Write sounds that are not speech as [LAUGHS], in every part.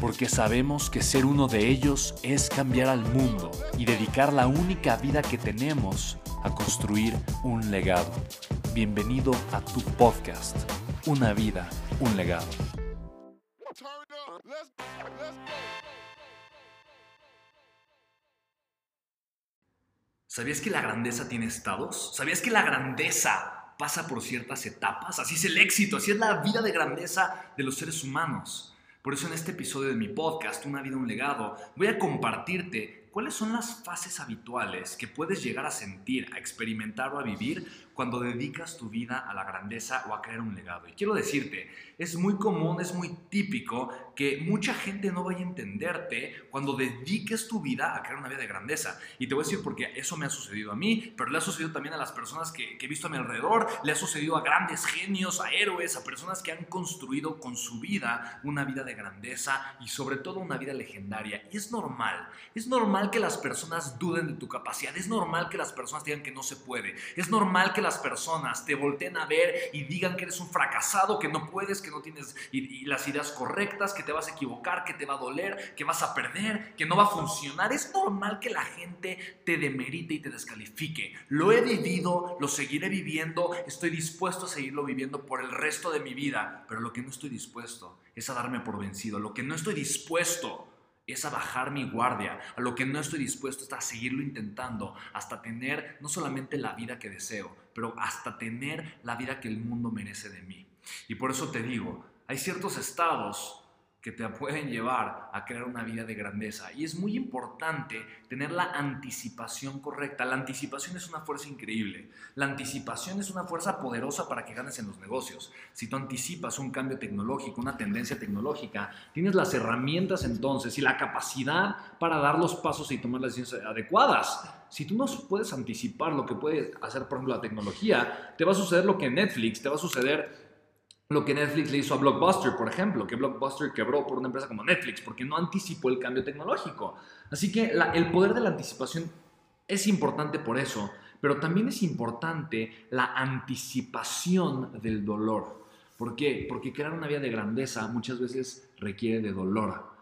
porque sabemos que ser uno de ellos es cambiar al mundo y dedicar la única vida que tenemos a construir un legado. Bienvenido a tu podcast, Una vida, un legado. ¿Sabías que la grandeza tiene estados? ¿Sabías que la grandeza pasa por ciertas etapas? Así es el éxito, así es la vida de grandeza de los seres humanos. Por eso en este episodio de mi podcast, Una vida, un legado, voy a compartirte cuáles son las fases habituales que puedes llegar a sentir, a experimentar o a vivir cuando dedicas tu vida a la grandeza o a crear un legado. Y quiero decirte, es muy común, es muy típico que mucha gente no vaya a entenderte cuando dediques tu vida a crear una vida de grandeza. Y te voy a decir porque eso me ha sucedido a mí, pero le ha sucedido también a las personas que, he visto a mi alrededor, le ha sucedido a grandes genios, a héroes, a personas que han construido con su vida una vida de grandeza y sobre todo una vida legendaria. Y es normal, es normal que las personas duden de tu capacidad, es normal que las personas digan que no se puede, es normal que las personas te volteen a ver y digan que eres un fracasado, que no puedes, que no tienes las ideas correctas, que te vas a equivocar, que te va a doler, que vas a perder, que no va a funcionar. Es normal que la gente te demerite y te descalifique. Lo he vivido, lo seguiré viviendo, estoy dispuesto a seguirlo viviendo por el resto de mi vida, pero lo que no estoy dispuesto es a darme por vencido. Lo que no estoy dispuesto es a bajar mi guardia, a lo que no estoy dispuesto es a seguirlo intentando hasta tener no solamente la vida que deseo, pero hasta tener la vida que el mundo merece de mí. Y por eso te digo, hay ciertos estados que te pueden llevar a crear una vida de grandeza. Y es muy importante tener la anticipación correcta. La anticipación es una fuerza increíble. La anticipación es una fuerza poderosa para que ganes en los negocios. Si tú anticipas un cambio tecnológico, una tendencia tecnológica, tienes las herramientas entonces y la capacidad para dar los pasos y tomar las decisiones adecuadas. Si tú no puedes anticipar lo que puede hacer, por ejemplo, la tecnología, te va a suceder lo que Netflix, te va a suceder lo que Netflix le hizo a Blockbuster, por ejemplo, que Blockbuster quebró por una empresa como Netflix porque no anticipó el cambio tecnológico. Así que el poder de la anticipación es importante por eso, pero también es importante la anticipación del dolor. ¿Por qué? Porque crear una vida de grandeza muchas veces requiere de dolor.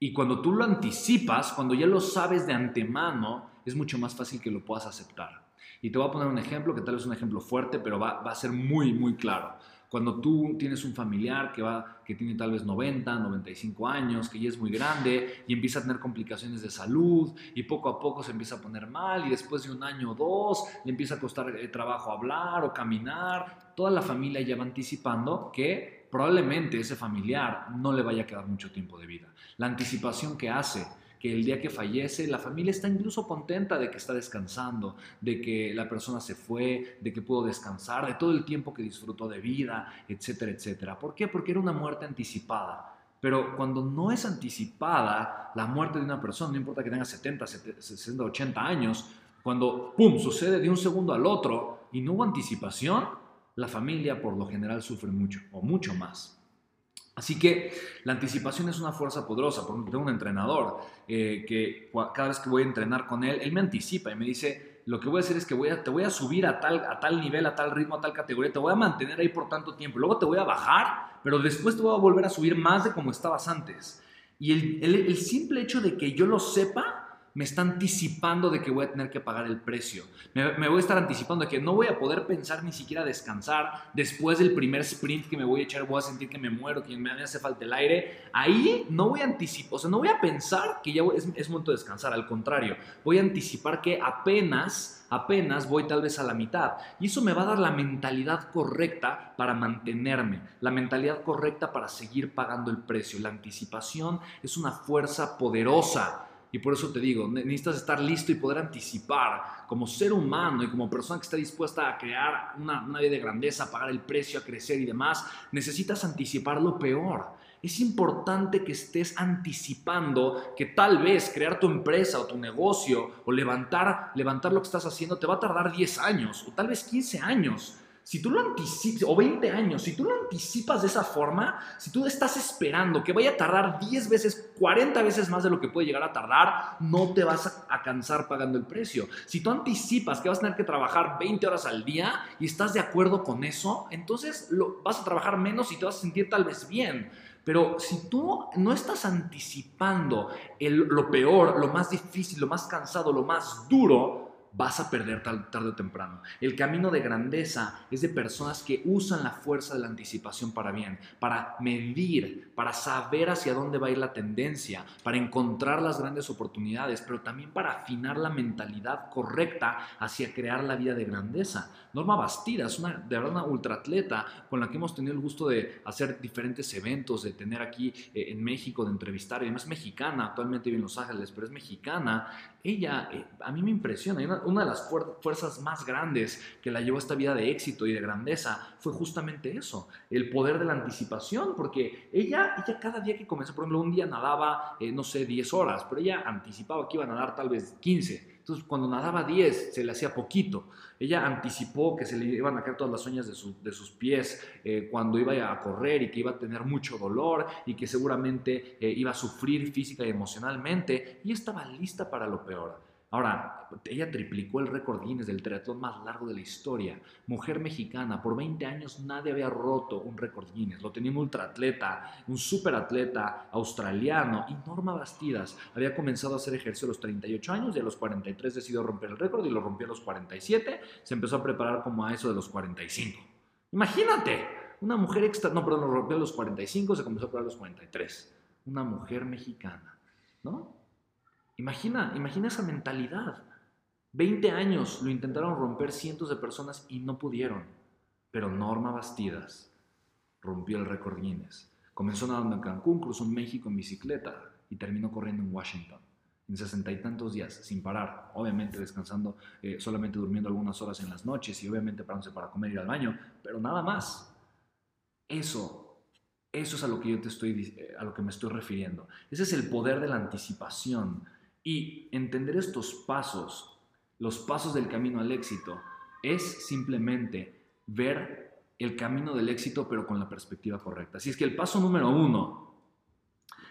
Y cuando tú lo anticipas, cuando ya lo sabes de antemano, es mucho más fácil que lo puedas aceptar. Y te voy a poner un ejemplo que tal vez es un ejemplo fuerte, pero va a ser muy, muy claro. Cuando tú tienes un familiar que, va, que tiene tal vez 90, 95 años, que ya es muy grande y empieza a tener complicaciones de salud y poco a poco se empieza a poner mal y después de un año o dos le empieza a costar eh, trabajo hablar o caminar, toda la familia ya va anticipando que probablemente ese familiar no le vaya a quedar mucho tiempo de vida. La anticipación que hace que el día que fallece la familia está incluso contenta de que está descansando, de que la persona se fue, de que pudo descansar, de todo el tiempo que disfrutó de vida, etcétera, etcétera. ¿Por qué? Porque era una muerte anticipada. Pero cuando no es anticipada la muerte de una persona, no importa que tenga 70, 60, 80 años, cuando, ¡pum!, sucede de un segundo al otro y no hubo anticipación, la familia por lo general sufre mucho o mucho más. Así que la anticipación es una fuerza poderosa. Por ejemplo, tengo un entrenador eh, que cada vez que voy a entrenar con él, él me anticipa y me dice, lo que voy a hacer es que te voy a subir a tal, a tal nivel, a tal ritmo, a tal categoría, te voy a mantener ahí por tanto tiempo, luego te voy a bajar, pero después te voy a volver a subir más de como estabas antes. Y el simple hecho de que yo lo sepa, me está anticipando de que voy a tener que pagar el precio. Me, voy a estar anticipando de que no voy a poder pensar ni siquiera descansar después del primer sprint que me voy a echar, voy a sentir que me muero, que me hace falta el aire. Ahí no voy a anticipar, o sea, no voy a pensar que ya es, es momento de descansar, al contrario, voy a anticipar que apenas, apenas voy tal vez a la mitad. Y eso me va a dar la mentalidad correcta para mantenerme, la mentalidad correcta para seguir pagando el precio. La anticipación es una fuerza poderosa y por eso te digo, necesitas estar listo y poder anticipar como ser humano y como persona que está dispuesta a crear una, una vida de grandeza, a pagar el precio, a crecer y demás. Necesitas anticipar lo peor. Es importante que estés anticipando que tal vez crear tu empresa o tu negocio o levantar, levantar lo que estás haciendo te va a tardar 10 años o tal vez 15 años. Si tú lo anticipas, o 20 años, si tú lo anticipas de esa forma, si tú estás esperando que vaya a tardar 10 veces, 40 veces más de lo que puede llegar a tardar, no te vas a cansar pagando el precio. Si tú anticipas que vas a tener que trabajar 20 horas al día y estás de acuerdo con eso, entonces lo, vas a trabajar menos y te vas a sentir tal vez bien. Pero si tú no estás anticipando lo peor, lo más difícil, lo más cansado, lo más duro, vas a perder tarde o temprano. El camino de grandeza es de personas que usan la fuerza de la anticipación para bien, para medir, para saber hacia dónde va a ir la tendencia, para encontrar las grandes oportunidades, pero también para afinar la mentalidad correcta hacia crear la vida de grandeza. Norma Bastida es una, de verdad una ultraatleta con la que hemos tenido el gusto de hacer diferentes eventos, de tener aquí eh, en México, de entrevistar. Y es mexicana, actualmente vive en Los Ángeles, pero es mexicana. Ella, eh, a mí me impresiona, una, de las fuerzas más grandes que la llevó a esta vida de éxito y de grandeza fue justamente eso, el poder de la anticipación, porque ella, ella cada día que comenzó, por ejemplo, un día nadaba, eh, no sé, 10 horas, pero ella anticipaba que iba a nadar tal vez 15 entonces, cuando nadaba 10, se le hacía poquito. Ella anticipó que se le iban a caer todas las uñas de, sus pies eh, cuando iba a correr y que iba a tener mucho dolor y que seguramente eh, iba a sufrir física y emocionalmente. Y estaba lista para lo peor. Ahora, ella triplicó el récord Guinness del triatlón más largo de la historia. Mujer mexicana, por 20 años nadie había roto un récord Guinness. Lo tenía un ultraatleta, un superatleta australiano. Y Norma Bastidas había comenzado a hacer ejercicio a los 38 años y a los 43 decidió romper el récord y lo rompió a los 47. Se empezó a preparar como a eso de los 45. Imagínate, una mujer extra, no, perdón, lo rompió a los 45, se comenzó a preparar a los 43. Una mujer mexicana, ¿no? Imagina, imagina esa mentalidad. 20 años lo intentaron romper cientos de personas y no pudieron. Pero Norma Bastidas rompió el récord Guinness. Comenzó nadando en Cancún, cruzó México en bicicleta y terminó corriendo en Washington en sesenta y tantos días, sin parar, obviamente descansando, eh, solamente durmiendo algunas horas en las noches y obviamente parándose para comer y ir al baño, pero nada más. Eso, eso es a lo que yo te estoy, eh, a lo que me estoy refiriendo. Ese es el poder de la anticipación. Y entender estos pasos, los pasos del camino al éxito, es simplemente ver el camino del éxito pero con la perspectiva correcta. Así es que el paso número uno,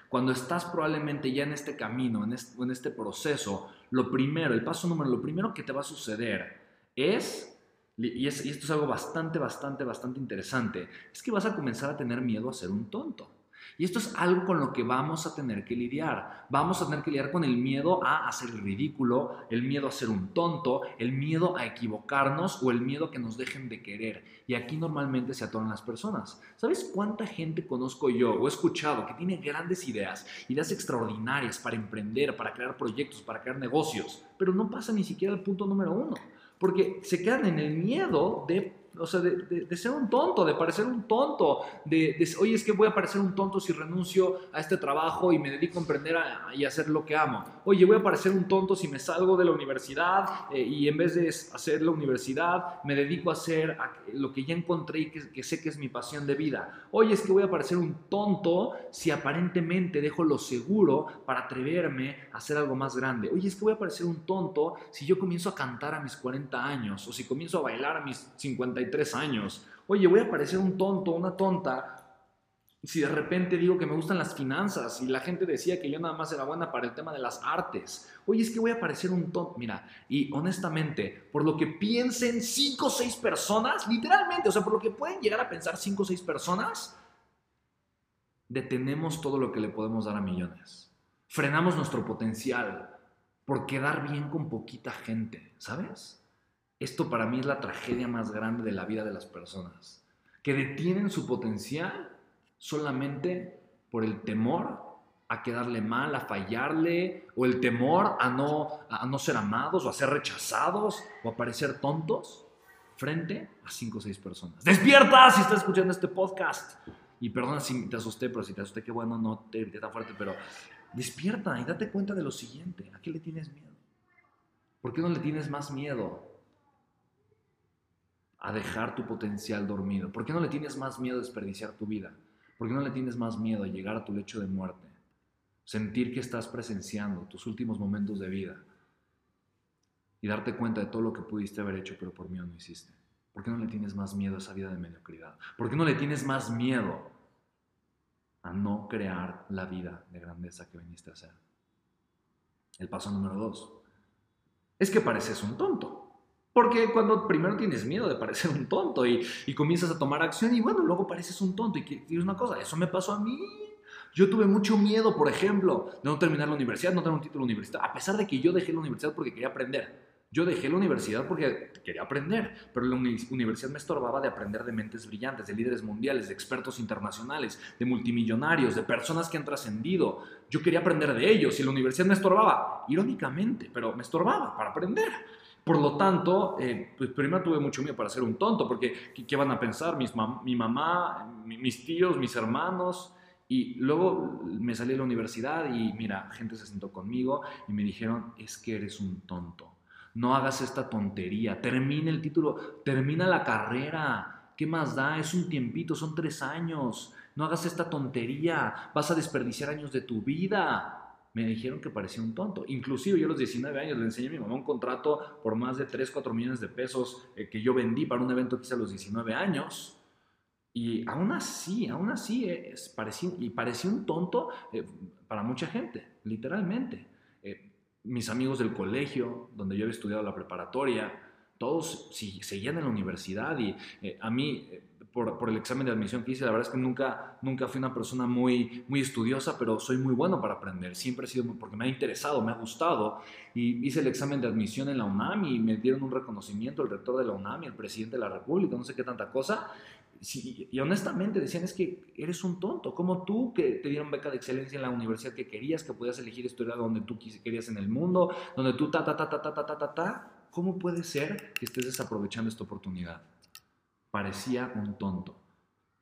cuando estás probablemente ya en este camino, en este, proceso, lo primero, el paso número, lo primero que te va a suceder es y, esto es algo bastante, bastante, bastante interesante, es que vas a comenzar a tener miedo a ser un tonto. Y esto es algo con lo que vamos a tener que lidiar. Vamos a tener que lidiar con el miedo a hacer el ridículo, el miedo a ser un tonto, el miedo a equivocarnos o el miedo que nos dejen de querer. Y aquí normalmente se atoran las personas. ¿Sabes cuánta gente conozco yo o he escuchado que tiene grandes ideas, ideas extraordinarias para emprender, para crear proyectos, para crear negocios, pero no pasa ni siquiera al punto número uno? Porque se quedan en el miedo de o sea, de, ser un tonto, de parecer un tonto, de, oye, es que voy a parecer un tonto si renuncio a este trabajo y me dedico a emprender y a hacer lo que amo. Oye, voy a parecer un tonto si me salgo de la universidad eh, y en vez de hacer la universidad me dedico a hacer lo que ya encontré y que, que, sé que es mi pasión de vida. Oye, es que voy a parecer un tonto si aparentemente dejo lo seguro para atreverme a hacer algo más grande. Oye, es que voy a parecer un tonto si yo comienzo a cantar a mis 40 años o si comienzo a bailar a mis 50 tres años. Oye, voy a parecer un tonto, una tonta, si de repente digo que me gustan las finanzas y la gente decía que yo nada más era buena para el tema de las artes. Oye, es que voy a parecer un tonto. Mira, y honestamente, por lo que piensen cinco o seis personas, literalmente, o sea, por lo que pueden llegar a pensar cinco o seis personas, detenemos todo lo que le podemos dar a millones. Frenamos nuestro potencial por quedar bien con poquita gente, ¿sabes? Esto para mí es la tragedia más grande de la vida de las personas, que detienen su potencial solamente por el temor a quedarle mal, a fallarle, o el temor a no, a no ser amados, o a ser rechazados, o a parecer tontos frente a cinco o seis personas. ¡Despierta si estás escuchando este podcast! Y perdona si te asusté, pero si te asusté, qué bueno, no te grité tan fuerte, pero Despierta y date cuenta de lo siguiente. ¿A qué le tienes miedo? ¿Por qué no le tienes más miedo a dejar tu potencial dormido? ¿Por qué no le tienes más miedo a desperdiciar tu vida? ¿Por qué no le tienes más miedo a llegar a tu lecho de muerte? Sentir que estás presenciando tus últimos momentos de vida y darte cuenta de todo lo que pudiste haber hecho, pero por mí no hiciste. ¿Por qué no le tienes más miedo a esa vida de mediocridad? ¿Por qué no le tienes más miedo a no crear la vida de grandeza que viniste a hacer. El paso número dos es que pareces un tonto. Porque cuando primero tienes miedo de parecer un tonto y, comienzas a tomar acción y bueno, luego pareces un tonto y tienes una cosa, eso me pasó a mí. Yo tuve mucho miedo, por ejemplo, de no terminar la universidad, no tener un título universitario, a pesar de que yo dejé la universidad porque quería aprender. Yo dejé la universidad porque quería aprender, pero la universidad me estorbaba de aprender de mentes brillantes, de líderes mundiales, de expertos internacionales, de multimillonarios, de personas que han trascendido. Yo quería aprender de ellos y la universidad me estorbaba, irónicamente, pero me estorbaba para aprender. Por lo tanto, eh, pues primero tuve mucho miedo para ser un tonto, porque ¿qué, van a pensar mis mi mamá, mis tíos, mis hermanos? Y luego me salí de la universidad y mira, gente se sentó conmigo y me dijeron, es que eres un tonto no hagas esta tontería, termina el título, termina la carrera, ¿qué más da? Es un tiempito, son tres años, no hagas esta tontería, vas a desperdiciar años de tu vida. Me dijeron que parecía un tonto. Inclusive yo a los 19 años le enseñé a mi mamá un contrato por más de 3, 4 millones de pesos eh, que yo vendí para un evento que hice a los 19 años. Y aún así, aún así, es, parecía, y parecía un tonto eh, para mucha gente, literalmente mis amigos del colegio, donde yo había estudiado la preparatoria, todos seguían en la universidad y eh, a mí, eh, por, el examen de admisión que hice, la verdad es que nunca, nunca fui una persona muy, muy estudiosa, pero soy muy bueno para aprender. Siempre he sido, porque me ha interesado, me ha gustado. Y hice el examen de admisión en la UNAM y me dieron un reconocimiento el rector de la UNAM y el presidente de la República, no sé qué tanta cosa y honestamente decían, es que eres un tonto, como tú que te dieron beca de excelencia en la universidad que querías, que podías elegir estudiar donde tú querías en el mundo, donde tú ta, ta, ta, ta, ta, ta, ta, ta, ta, ¿cómo puede ser que estés desaprovechando esta oportunidad? Parecía un tonto.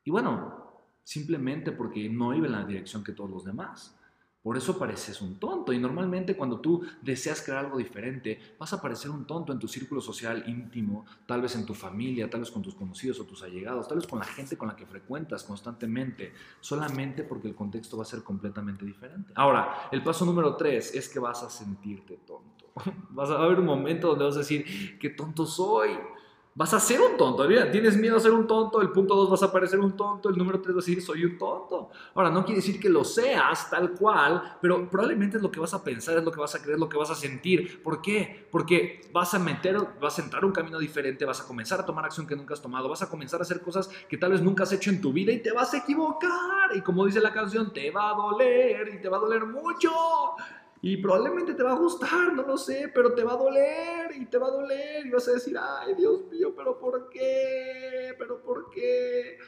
Y bueno, simplemente porque no iba en la dirección que todos los demás. Por eso pareces un tonto. Y normalmente cuando tú deseas crear algo diferente, vas a parecer un tonto en tu círculo social íntimo, tal vez en tu familia, tal vez con tus conocidos o tus allegados, tal vez con la gente con la que frecuentas constantemente, solamente porque el contexto va a ser completamente diferente. Ahora, el paso número tres es que vas a sentirte tonto. [LAUGHS] Vas a haber un momento donde vas a decir, qué tonto soy vas a ser un tonto. Tienes miedo a ser un tonto, el punto 2 vas a parecer un tonto, el número 3 vas a decir soy un tonto. Ahora, no quiere decir que lo seas tal cual, pero probablemente es lo que vas a pensar, es lo que vas a creer, es lo que vas a sentir. ¿Por qué? Porque vas a meter, vas a entrar un camino diferente, vas a comenzar a tomar acción que nunca has tomado, vas a comenzar a hacer cosas que tal vez nunca has hecho en tu vida y te vas a equivocar. Y como dice la canción, te va a doler y te va a doler mucho. Y probablemente te va a gustar, no lo sé, pero te va a doler y te va a doler y vas a decir, ay Dios mío, pero ¿por qué? ¿Pero por qué?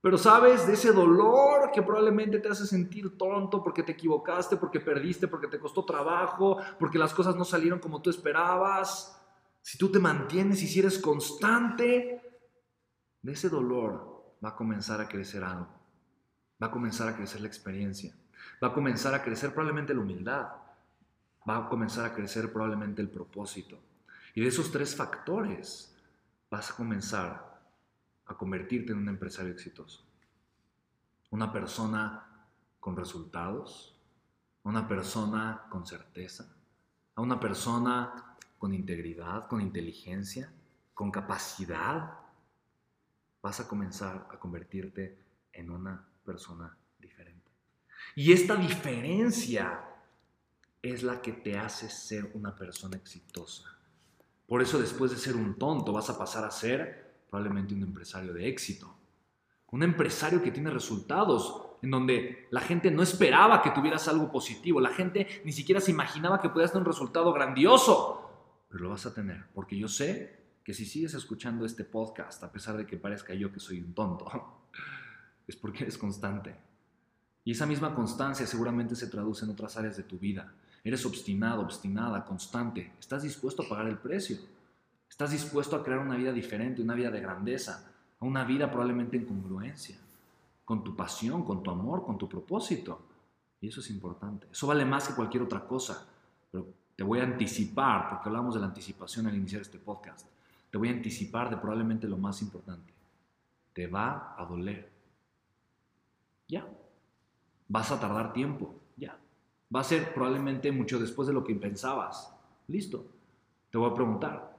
Pero sabes de ese dolor que probablemente te hace sentir tonto porque te equivocaste, porque perdiste, porque te costó trabajo, porque las cosas no salieron como tú esperabas. Si tú te mantienes y si eres constante, de ese dolor va a comenzar a crecer algo. Va a comenzar a crecer la experiencia. Va a comenzar a crecer probablemente la humildad va a comenzar a crecer probablemente el propósito. Y de esos tres factores vas a comenzar a convertirte en un empresario exitoso. Una persona con resultados, una persona con certeza, a una persona con integridad, con inteligencia, con capacidad. Vas a comenzar a convertirte en una persona diferente. Y esta diferencia es la que te hace ser una persona exitosa. Por eso después de ser un tonto vas a pasar a ser probablemente un empresario de éxito. Un empresario que tiene resultados. en donde la gente no esperaba que tuvieras algo positivo, la gente ni siquiera se imaginaba que pudieras tener un resultado grandioso, pero lo vas a tener, porque yo sé que si sigues escuchando este podcast, a pesar de que parezca yo que soy un tonto, [LAUGHS] es porque eres constante. Y esa misma constancia seguramente se traduce en otras áreas de tu vida. Eres obstinado, obstinada, constante. Estás dispuesto a pagar el precio. Estás dispuesto a crear una vida diferente, una vida de grandeza, una vida probablemente en congruencia, con tu pasión, con tu amor, con tu propósito. Y eso es importante. Eso vale más que cualquier otra cosa. Pero te voy a anticipar, porque hablamos de la anticipación al iniciar este podcast. Te voy a anticipar de probablemente lo más importante. Te va a doler. Ya. Vas a tardar tiempo. Va a ser probablemente mucho después de lo que pensabas. Listo. Te voy a preguntar,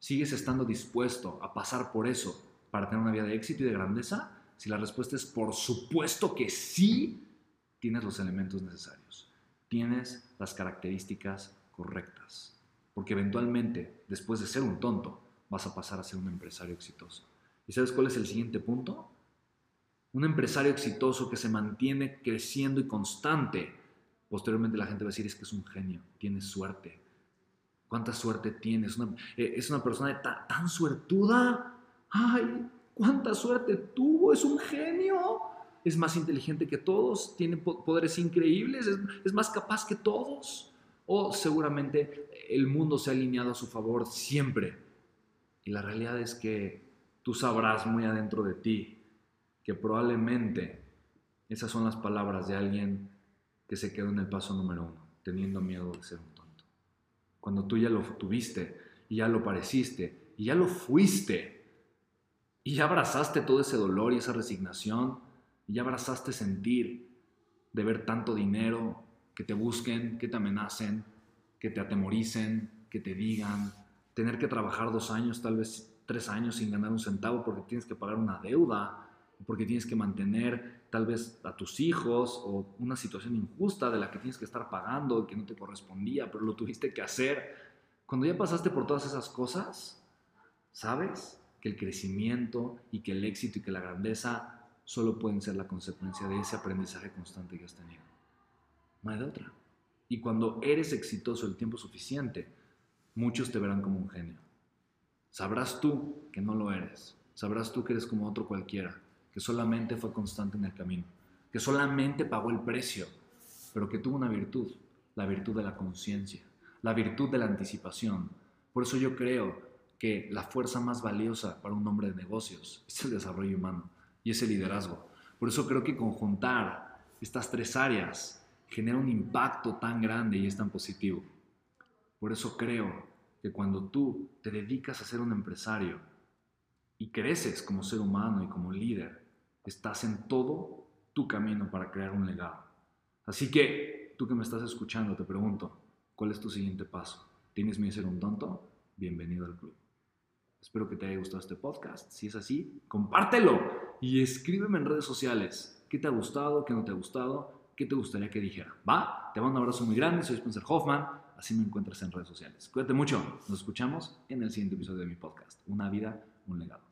¿Sigues estando dispuesto a pasar por eso para tener una vida de éxito y de grandeza? Si la respuesta es por supuesto que sí, tienes los elementos necesarios. Tienes las características correctas. Porque eventualmente, después de ser un tonto, vas a pasar a ser un empresario exitoso. ¿Y sabes cuál es el siguiente punto? Un empresario exitoso que se mantiene creciendo y constante. Posteriormente la gente va a decir es que es un genio, tiene suerte, cuánta suerte tienes. Eh, es una persona tan suertuda. Ay, cuánta suerte tuvo. Es un genio. Es más inteligente que todos. Tiene poderes increíbles. Es, más capaz que todos. O seguramente el mundo se ha alineado a su favor siempre. Y la realidad es que tú sabrás muy adentro de ti que probablemente esas son las palabras de alguien que se quedó en el paso número uno, teniendo miedo de ser un cuando tú ya lo tuviste y ya lo pareciste y ya lo fuiste y ya abrazaste todo ese dolor y esa resignación y ya abrazaste sentir de ver tanto dinero, que te busquen, que te amenacen, que te atemoricen, que te digan, tener que trabajar dos años, tal vez tres años sin ganar un centavo porque tienes que pagar una deuda, porque tienes que mantener tal vez a tus hijos o una situación injusta de la que tienes que estar pagando y que no te correspondía, pero lo tuviste que hacer. Cuando ya pasaste por todas esas cosas, sabes que el crecimiento y que el éxito y que la grandeza solo pueden ser la consecuencia de ese aprendizaje constante que has tenido. No hay de otra. Y cuando eres exitoso el tiempo suficiente, muchos te verán como un genio. Sabrás tú que no lo eres. Sabrás tú que eres como otro cualquiera que solamente fue constante en el camino, que solamente pagó el precio, pero que tuvo una virtud, la virtud de la conciencia, la virtud de la anticipación. Por eso yo creo que la fuerza más valiosa para un hombre de negocios es el desarrollo humano y ese liderazgo. Por eso creo que conjuntar estas tres áreas genera un impacto tan grande y es tan positivo. Por eso creo que cuando tú te dedicas a ser un empresario y creces como ser humano y como líder, estás en todo tu camino para crear un legado. Así que tú que me estás escuchando, te pregunto, ¿cuál es tu siguiente paso? ¿Tienes miedo de ser un tonto? Bienvenido al club. Espero que te haya gustado este podcast. Si es así, compártelo y escríbeme en redes sociales. ¿Qué te ha gustado? ¿Qué no te ha gustado? ¿Qué te gustaría que dijera? ¿Va? Te mando un abrazo muy grande. Soy Spencer Hoffman. Así me encuentras en redes sociales. Cuídate mucho. Nos escuchamos en el siguiente episodio de mi podcast. Una vida, un legado.